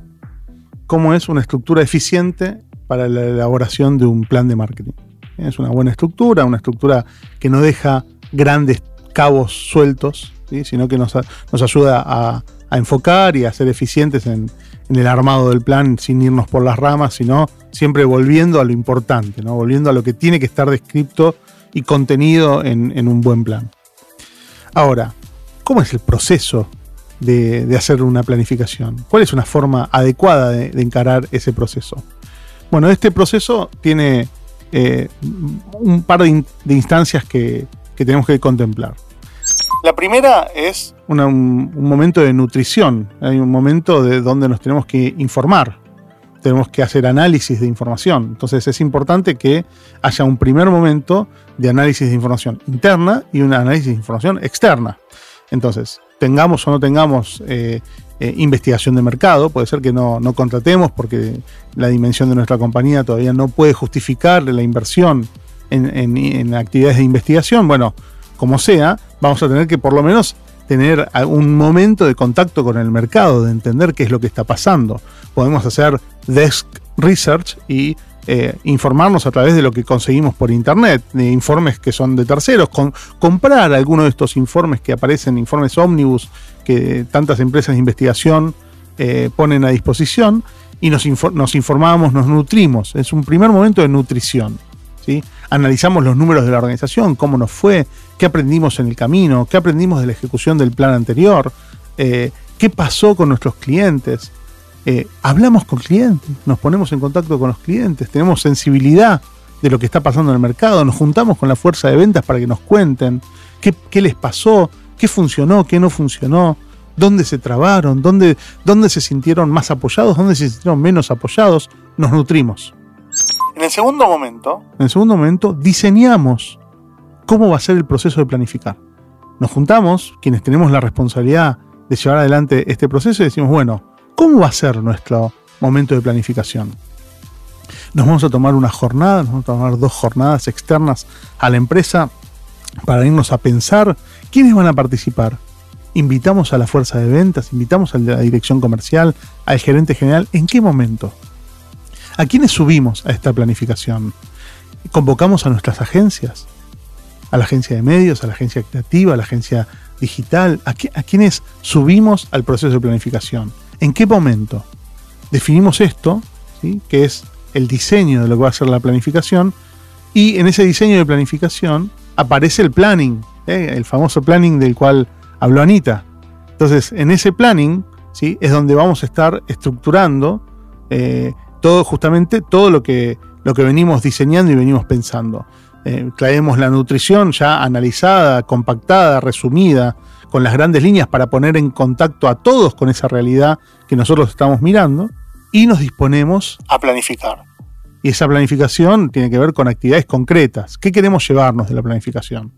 cómo es una estructura eficiente para la elaboración de un plan de marketing. Es una buena estructura, una estructura que no deja grandes cabos sueltos, sino que nos, ayuda a, enfocar y a ser eficientes en, el armado del plan sin irnos por las ramas, sino siempre volviendo a lo importante, volviendo a lo que tiene que estar descrito y contenido en, un buen plan. Ahora, ¿cómo es el proceso de, hacer una planificación? ¿Cuál es una forma adecuada de, encarar ese proceso? Bueno, este proceso tiene eh, un par de, instancias que, tenemos que contemplar. La primera es un, momento de nutrición, hay un momento de donde nos tenemos que informar, tenemos que hacer análisis de información. Entonces es importante que haya un primer momento de análisis de información interna y un análisis de información externa. Entonces, tengamos o no tengamos eh, eh, investigación de mercado, puede ser que no, contratemos porque la dimensión de nuestra compañía todavía no puede justificar la inversión en, actividades de investigación. Bueno, como sea, vamos a tener que por lo menos tener un momento de contacto con el mercado, de entender qué es lo que está pasando. Podemos hacer desk research y eh, informarnos a través de lo que conseguimos por internet, de informes que son de terceros, con, comprar algunos de estos informes que aparecen, informes ómnibus que tantas empresas de investigación eh, ponen a disposición y nos, nos informamos, nos nutrimos. Es un primer momento de nutrición. Analizamos los números de la organización, cómo nos fue, qué aprendimos en el camino, qué aprendimos de la ejecución del plan anterior, eh, qué pasó con nuestros clientes, eh, hablamos con clientes, nos ponemos en contacto con los clientes, tenemos sensibilidad de lo que está pasando en el mercado, nos juntamos con la fuerza de ventas para que nos cuenten qué, les pasó, qué funcionó, qué no funcionó, dónde se trabaron, dónde, dónde se sintieron más apoyados, dónde se sintieron menos apoyados, nos nutrimos. En el segundo momento, en el segundo momento diseñamos cómo va a ser el proceso de planificar. Nos juntamos, quienes tenemos la responsabilidad de llevar adelante este proceso, y decimos, bueno, ¿Cómo va a ser nuestro momento de planificación? Nos vamos a tomar una jornada, nos vamos a tomar dos jornadas externas a la empresa para irnos a pensar quiénes van a participar. Invitamos a la fuerza de ventas, invitamos a la dirección comercial, al gerente general, ¿en qué momento? ¿A quiénes subimos a esta planificación? ¿Convocamos a nuestras agencias? ¿A la agencia de medios, a la agencia creativa, a la agencia digital? ¿A, a quiénes subimos al proceso de planificación? ¿En qué momento? Definimos esto, ¿sí? que es el diseño de lo que va a ser la planificación, y en ese diseño de planificación aparece el planning, ¿eh? el famoso planning del cual habló Anita. Entonces, en ese planning ¿sí? es donde vamos a estar estructurando eh, todo, justamente todo lo que, lo que venimos diseñando y venimos pensando. Eh, traemos la nutrición ya analizada, compactada, resumida, con las grandes líneas para poner en contacto a todos con esa realidad que nosotros estamos mirando y nos disponemos a planificar. Y esa planificación tiene que ver con actividades concretas. ¿Qué queremos llevarnos de la planificación?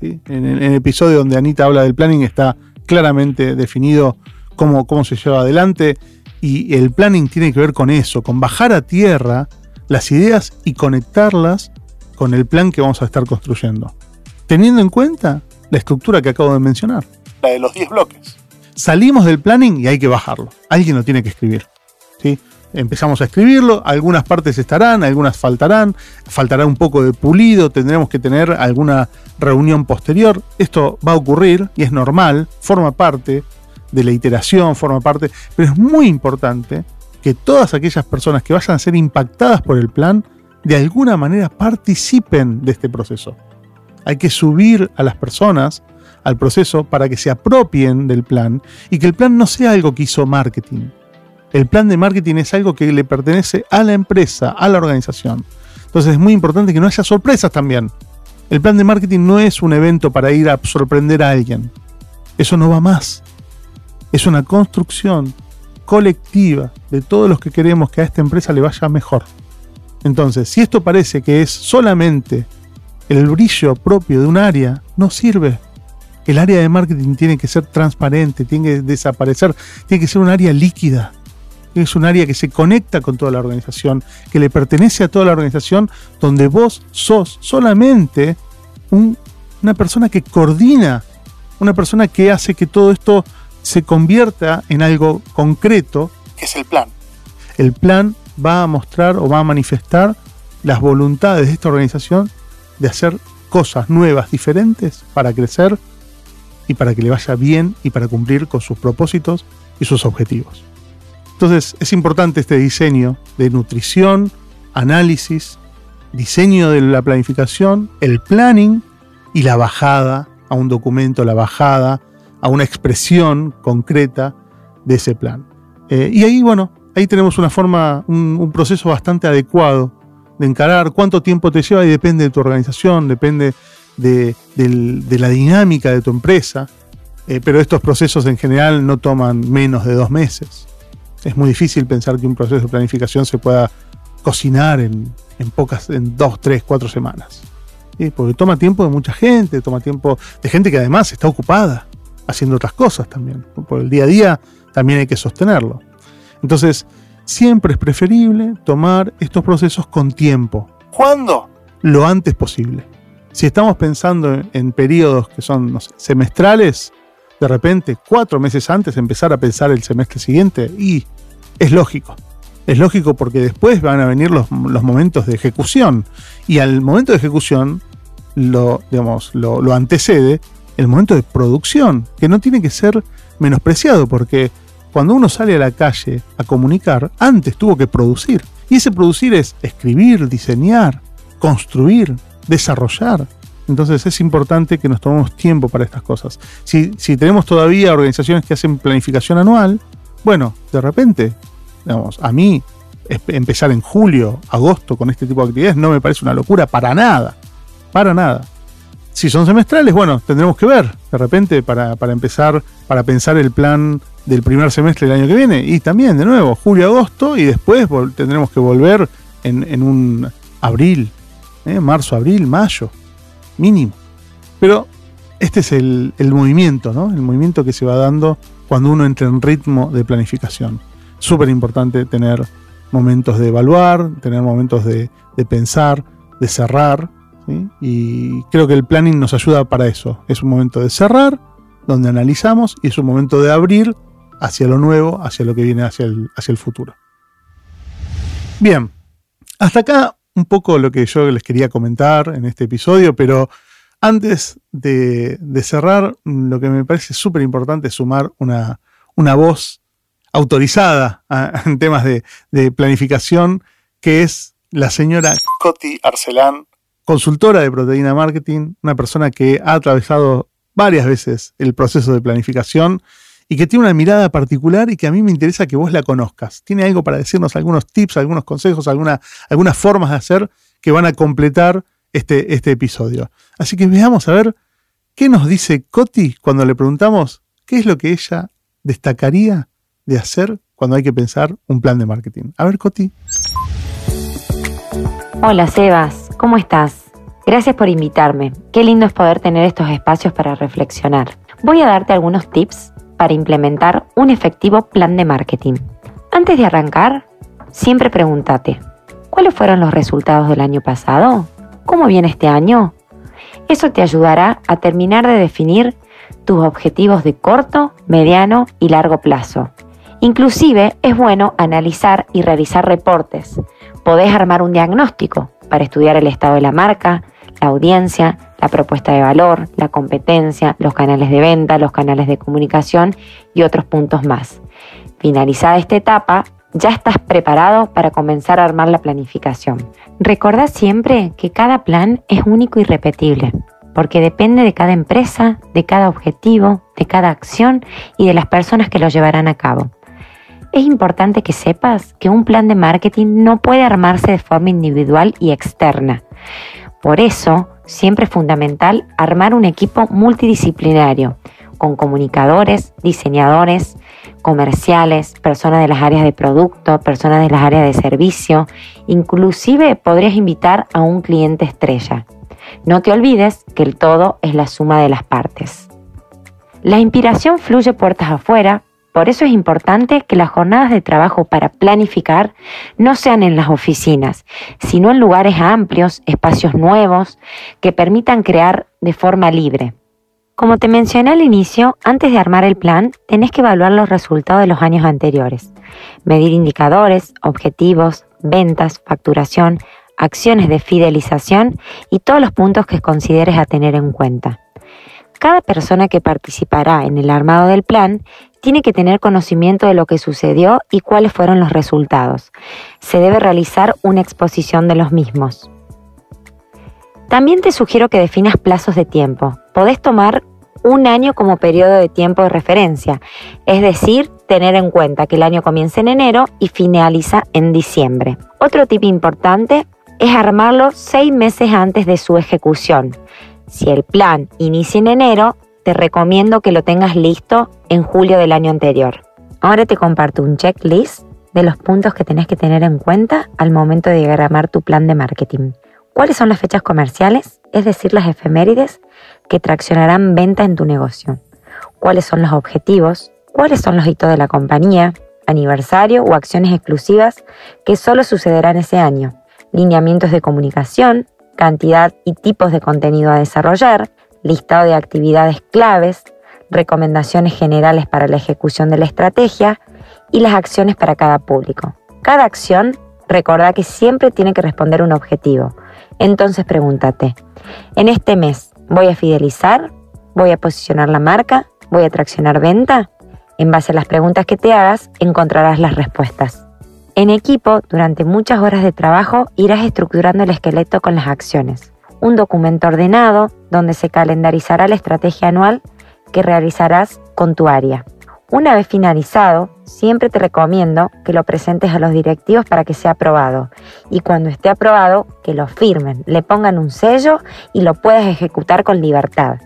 En, el, episodio donde Anita habla del planning está claramente definido cómo, cómo se lleva adelante y el planning tiene que ver con eso, con bajar a tierra las ideas y conectarlas con el plan que vamos a estar construyendo. Teniendo en cuenta la estructura que acabo de mencionar. La de los 10 bloques. Salimos del planning y hay que bajarlo. Alguien lo tiene que escribir. ¿sí? Empezamos a escribirlo, algunas partes estarán, algunas faltarán, faltará un poco de pulido, tendremos que tener alguna reunión posterior. Esto va a ocurrir y es normal, forma parte de la iteración, forma parte, pero es muy importante que todas aquellas personas que vayan a ser impactadas por el plan, de alguna manera participen de este proceso. Hay que subir a las personas al proceso para que se apropien del plan y que el plan no sea algo que hizo marketing. El plan de marketing es algo que le pertenece a la empresa, a la organización. Entonces es muy importante que no haya sorpresas también. El plan de marketing no es un evento para ir a sorprender a alguien. Eso no va más. Es una construcción colectiva de todos los que queremos que a esta empresa le vaya mejor. Entonces, si esto parece que es solamente el brillo propio de un área no sirve. El área de marketing tiene que ser transparente, tiene que desaparecer, tiene que ser un área líquida. Es un área que se conecta con toda la organización, que le pertenece a toda la organización, donde vos sos solamente una persona que coordina, una persona que hace que todo esto se convierta en algo concreto, que es el plan. El plan va a mostrar o va a manifestar las voluntades de esta organización de hacer cosas nuevas, diferentes, para crecer y para que le vaya bien y para cumplir con sus propósitos y sus objetivos. Entonces es importante este diseño de nutrición, análisis, diseño de la planificación, el planning y la bajada a un documento, la bajada a una expresión concreta de ese plan. Eh, y ahí, bueno, ahí tenemos una forma, un, proceso bastante adecuado de encarar cuánto tiempo te lleva y depende de tu organización, depende de, la dinámica de tu empresa, eh, pero estos procesos en general no toman menos de dos meses. Es muy difícil pensar que un proceso de planificación se pueda cocinar en, pocas, en dos, tres, cuatro semanas. Porque toma tiempo de mucha gente, toma tiempo de gente que además está ocupada haciendo otras cosas también. Por el día a día también hay que sostenerlo. Entonces, siempre es preferible tomar estos procesos con tiempo. ¿Cuándo? Lo antes posible. Si estamos pensando en, periodos que son semestrales, de repente, cuatro meses antes, empezar a pensar el semestre siguiente, y es lógico. Es lógico porque después van a venir los, momentos de ejecución. Y al momento de ejecución lo, digamos, lo, lo antecede el momento de producción, que no tiene que ser menospreciado porque cuando uno sale a la calle a comunicar, antes tuvo que producir. Y ese producir es escribir, diseñar, construir, desarrollar. Entonces es importante que nos tomemos tiempo para estas cosas. Si, tenemos todavía organizaciones que hacen planificación anual, bueno, de repente, digamos, a mí empezar en julio, agosto con este tipo de actividades no me parece una locura para nada. Para nada. Si son semestrales, bueno, tendremos que ver de repente para, empezar, para pensar el plan del primer semestre del año que viene. Y también, de nuevo, julio-agosto y después tendremos que volver en, un abril, ¿eh? marzo, abril, mayo, mínimo. Pero este es el, movimiento, ¿no? El movimiento que se va dando cuando uno entra en ritmo de planificación. Súper importante tener momentos de evaluar, tener momentos de pensar, de cerrar y creo que el planning nos ayuda para eso. Es un momento de cerrar, donde analizamos, y es un momento de abrir hacia lo nuevo, hacia lo que viene hacia el, hacia el futuro. Bien, hasta acá un poco lo que yo les quería comentar en este episodio, pero antes de, cerrar, lo que me parece súper importante es sumar una, una voz autorizada <laughs> en temas de, de planificación, que es la señora Coti Arcelán, consultora de proteína marketing, una persona que ha atravesado varias veces el proceso de planificación y que tiene una mirada particular y que a mí me interesa que vos la conozcas. Tiene algo para decirnos, algunos tips, algunos consejos, alguna, algunas formas de hacer que van a completar este, este episodio. Así que veamos a ver qué nos dice Coti cuando le preguntamos qué es lo que ella destacaría de hacer cuando hay que pensar un plan de marketing. A ver, Coti. Hola, Sebas. ¿Cómo estás? Gracias por invitarme. Qué lindo es poder tener estos espacios para reflexionar. Voy a darte algunos tips para implementar un efectivo plan de marketing. Antes de arrancar, siempre pregúntate, ¿cuáles fueron los resultados del año pasado? ¿Cómo viene este año? Eso te ayudará a terminar de definir tus objetivos de corto, mediano y largo plazo. Inclusive es bueno analizar y revisar reportes. Podés armar un diagnóstico para estudiar el estado de la marca, la audiencia, la propuesta de valor, la competencia, los canales de venta, los canales de comunicación y otros puntos más. Finalizada esta etapa, ya estás preparado para comenzar a armar la planificación. Recordá siempre que cada plan es único y repetible, porque depende de cada empresa, de cada objetivo, de cada acción y de las personas que lo llevarán a cabo es importante que sepas que un plan de marketing no puede armarse de forma individual y externa. Por eso, siempre es fundamental armar un equipo multidisciplinario, con comunicadores, diseñadores, comerciales, personas de las áreas de producto, personas de las áreas de servicio, inclusive podrías invitar a un cliente estrella. No te olvides que el todo es la suma de las partes. La inspiración fluye puertas afuera por eso es importante que las jornadas de trabajo para planificar no sean en las oficinas, sino en lugares amplios, espacios nuevos, que permitan crear de forma libre. Como te mencioné al inicio, antes de armar el plan, tenés que evaluar los resultados de los años anteriores, medir indicadores, objetivos, ventas, facturación, acciones de fidelización y todos los puntos que consideres a tener en cuenta. Cada persona que participará en el armado del plan tiene que tener conocimiento de lo que sucedió y cuáles fueron los resultados. Se debe realizar una exposición de los mismos. También te sugiero que definas plazos de tiempo. Podés tomar un año como periodo de tiempo de referencia, es decir, tener en cuenta que el año comienza en enero y finaliza en diciembre. Otro tip importante es armarlo seis meses antes de su ejecución. Si el plan inicia en enero, te recomiendo que lo tengas listo en julio del año anterior. Ahora te comparto un checklist de los puntos que tenés que tener en cuenta al momento de diagramar tu plan de marketing. ¿Cuáles son las fechas comerciales? Es decir, las efemérides que traccionarán venta en tu negocio. ¿Cuáles son los objetivos? ¿Cuáles son los hitos de la compañía? Aniversario o acciones exclusivas que solo sucederán ese año lineamientos de comunicación, cantidad y tipos de contenido a desarrollar, listado de actividades claves, recomendaciones generales para la ejecución de la estrategia y las acciones para cada público. Cada acción, recuerda que siempre tiene que responder un objetivo. Entonces pregúntate, ¿en este mes voy a fidelizar? ¿Voy a posicionar la marca? ¿Voy a traccionar venta? En base a las preguntas que te hagas, encontrarás las respuestas. En equipo, durante muchas horas de trabajo, irás estructurando el esqueleto con las acciones. Un documento ordenado donde se calendarizará la estrategia anual que realizarás con tu área. Una vez finalizado, siempre te recomiendo que lo presentes a los directivos para que sea aprobado y cuando esté aprobado, que lo firmen, le pongan un sello y lo puedas ejecutar con libertad.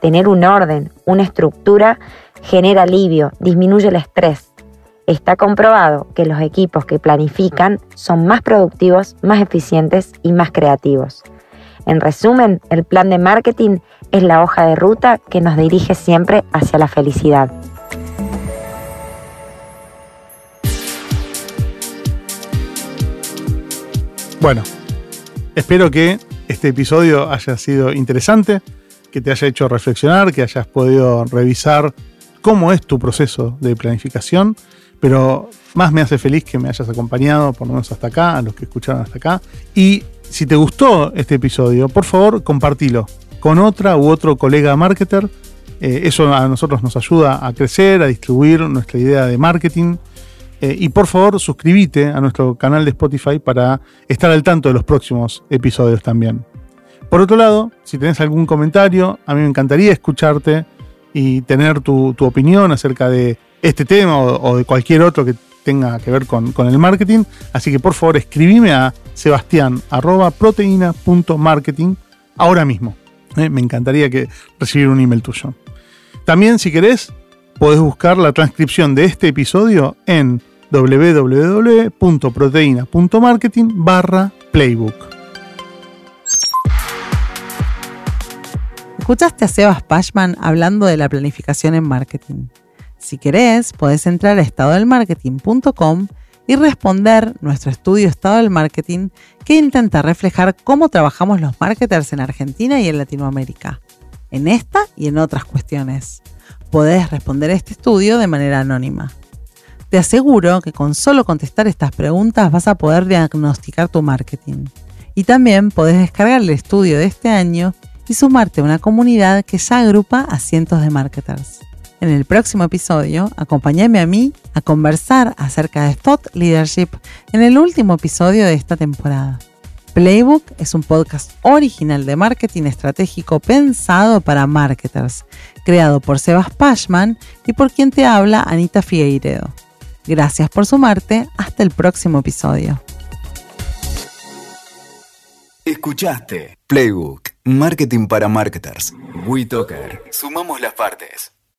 Tener un orden, una estructura, genera alivio, disminuye el estrés, Está comprobado que los equipos que planifican son más productivos, más eficientes y más creativos. En resumen, el plan de marketing es la hoja de ruta que nos dirige siempre hacia la felicidad. Bueno, espero que este episodio haya sido interesante, que te haya hecho reflexionar, que hayas podido revisar cómo es tu proceso de planificación pero más me hace feliz que me hayas acompañado, por lo menos hasta acá, a los que escucharon hasta acá. Y si te gustó este episodio, por favor, compartilo con otra u otro colega marketer. Eh, eso a nosotros nos ayuda a crecer, a distribuir nuestra idea de marketing. Eh, y por favor, suscríbete a nuestro canal de Spotify para estar al tanto de los próximos episodios también. Por otro lado, si tenés algún comentario, a mí me encantaría escucharte y tener tu, tu opinión acerca de este tema o, de cualquier otro que tenga que ver con, el marketing. Así que por favor escribime a sebastián ahora mismo. Eh, me encantaría que recibir un email tuyo. También si querés, podés buscar la transcripción de este episodio en www.proteina.marketing barra playbook. Escuchaste a Sebas Pashman hablando de la planificación en marketing. Si querés, podés entrar a estadodelmarketing.com y responder nuestro estudio Estado del Marketing que intenta reflejar cómo trabajamos los marketers en Argentina y en Latinoamérica, en esta y en otras cuestiones. Podés responder este estudio de manera anónima. Te aseguro que con solo contestar estas preguntas vas a poder diagnosticar tu marketing. Y también podés descargar el estudio de este año y sumarte a una comunidad que ya agrupa a cientos de marketers. En el próximo episodio, acompáñame a mí a conversar acerca de Thought Leadership en el último episodio de esta temporada. Playbook es un podcast original de marketing estratégico pensado para marketers, creado por Sebas Pashman y por quien te habla Anita Figueiredo. Gracias por sumarte, hasta el próximo episodio. Escuchaste Playbook, Marketing para Marketers. WeToker. Sumamos las partes.